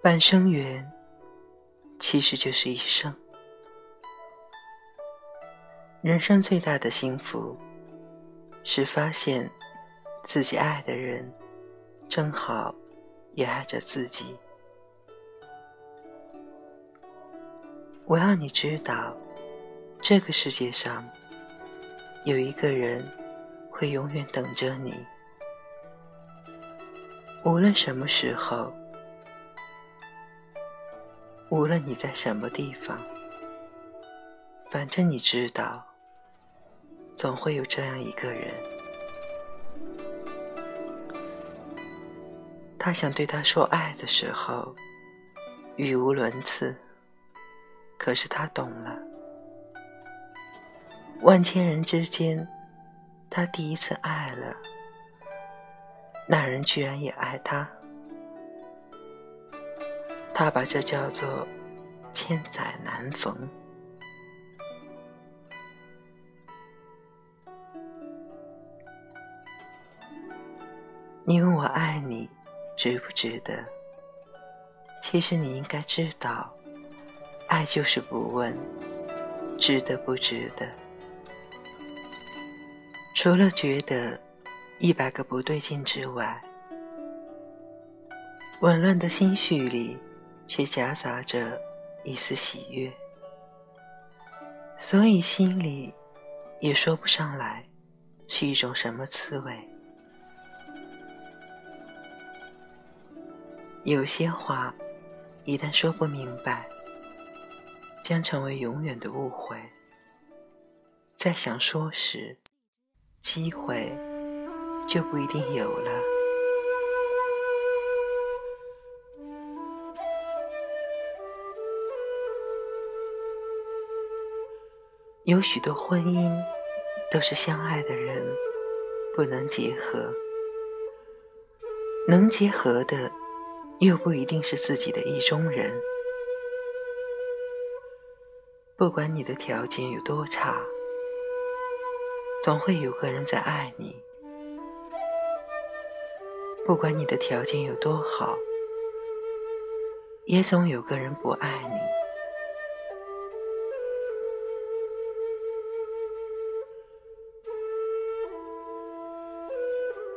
半生缘，其实就是一生。人生最大的幸福，是发现自己爱的人，正好也爱着自己。我要你知道，这个世界上有一个人会永远等着你，无论什么时候，无论你在什么地方，反正你知道。总会有这样一个人，他想对他说爱的时候，语无伦次。可是他懂了，万千人之间，他第一次爱了，那人居然也爱他，他把这叫做千载难逢。你问我爱你值不值得？其实你应该知道，爱就是不问值得不值得。除了觉得一百个不对劲之外，紊乱的心绪里却夹杂着一丝喜悦，所以心里也说不上来是一种什么滋味。有些话，一旦说不明白，将成为永远的误会。在想说时，机会就不一定有了。有许多婚姻，都是相爱的人不能结合，能结合的。又不一定是自己的意中人。不管你的条件有多差，总会有个人在爱你；不管你的条件有多好，也总有个人不爱你。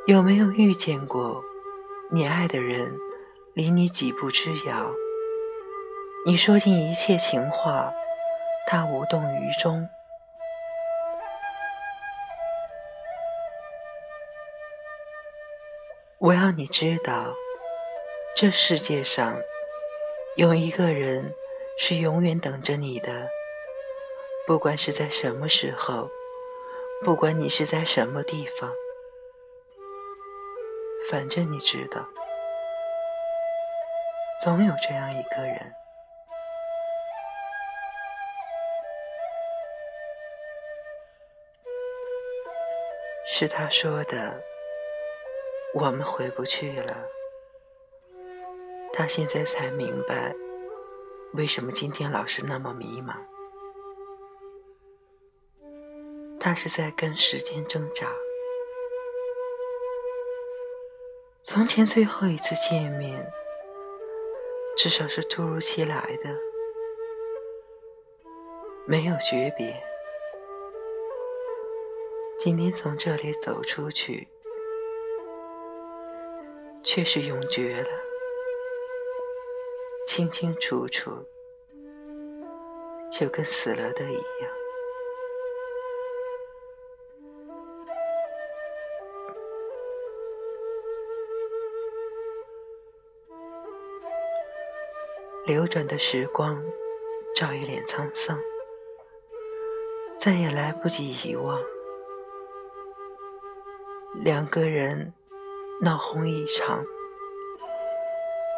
有没有遇见过你爱的人？离你几步之遥，你说尽一切情话，他无动于衷。我要你知道，这世界上有一个人是永远等着你的，不管是在什么时候，不管你是在什么地方，反正你知道。总有这样一个人，是他说的：“我们回不去了。”他现在才明白，为什么今天老是那么迷茫。他是在跟时间挣扎。从前最后一次见面。至少是突如其来的，没有诀别。今天从这里走出去，却是永绝了，清清楚楚，就跟死了的一样。流转的时光，照一脸沧桑，再也来不及遗忘。两个人闹哄一场，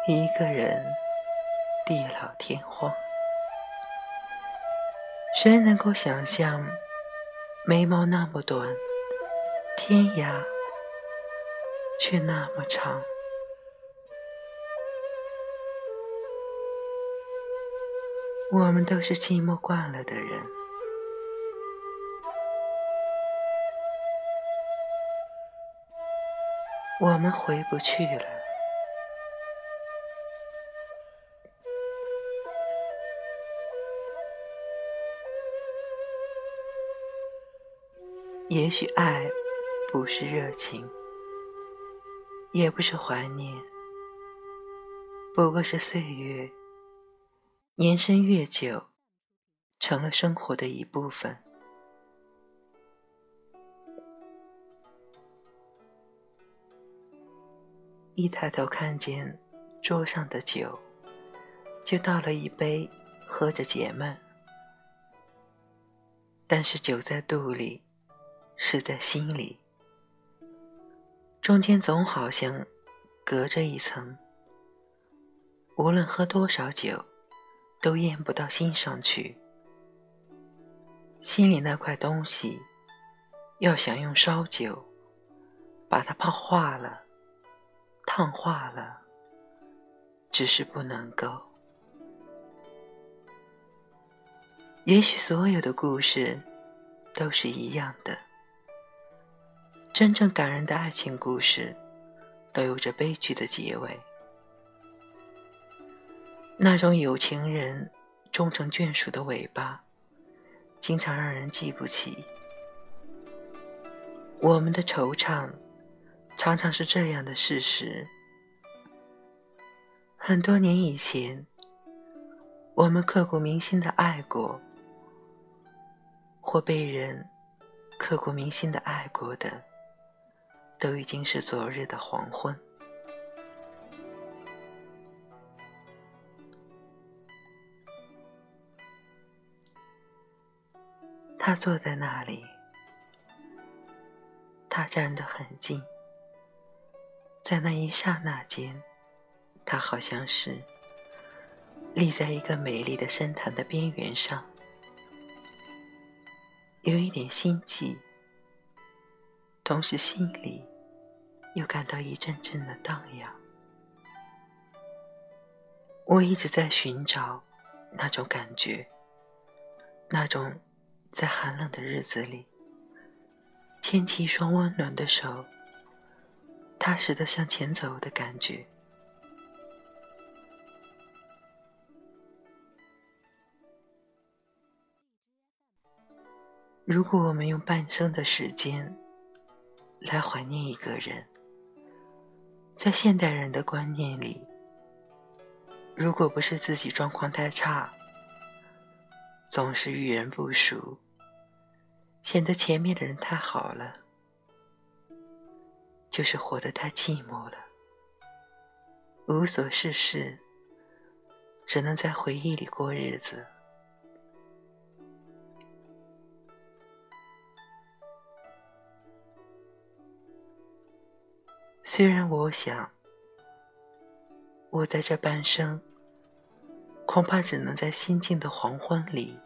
一个人地老天荒。谁能够想象，眉毛那么短，天涯却那么长？我们都是寂寞惯了的人。我们回不去了。也许爱不是热情也不是怀念不过是岁月年深月久，成了生活的一部分。一抬头看见桌上的酒，就倒了一杯，喝着解闷。但是酒在肚里，是在心里，中间总好像隔着一层。无论喝多少酒，都咽不到心上去。心里那块东西，要想用烧酒把它泡化了、烫化了，只是不能够。也许所有的故事都是一样的。真正感人的爱情故事，都有着悲剧的结尾。那种有情人终成眷属的尾巴，经常让人记不起。我们的惆怅，常常是这样的事实。很多年以前，我们刻骨铭心的爱过。或被人刻骨铭心的爱过的，都已经是昨日的黄昏。他坐在那里，他站得很近，在那一刹那间，他好像是立在一个美丽的深潭的边缘上。有一点心悸，同时心里又感到一阵阵的荡漾。我一直在寻找那种感觉，那种在寒冷的日子里牵起一双温暖的手，踏实的向前走的感觉。如果我们用半生的时间来怀念一个人，在现代人的观念里，如果不是自己状况太差，总是遇人不淑，显得前面的人太好了，就是活得太寂寞了，无所事事，只能在回忆里过日子。虽然我想，我在这半生，恐怕只能在心境的黄昏里，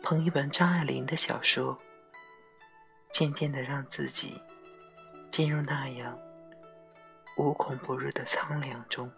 捧一本张爱玲的小说，渐渐的让自己进入那样无孔不入的苍凉中。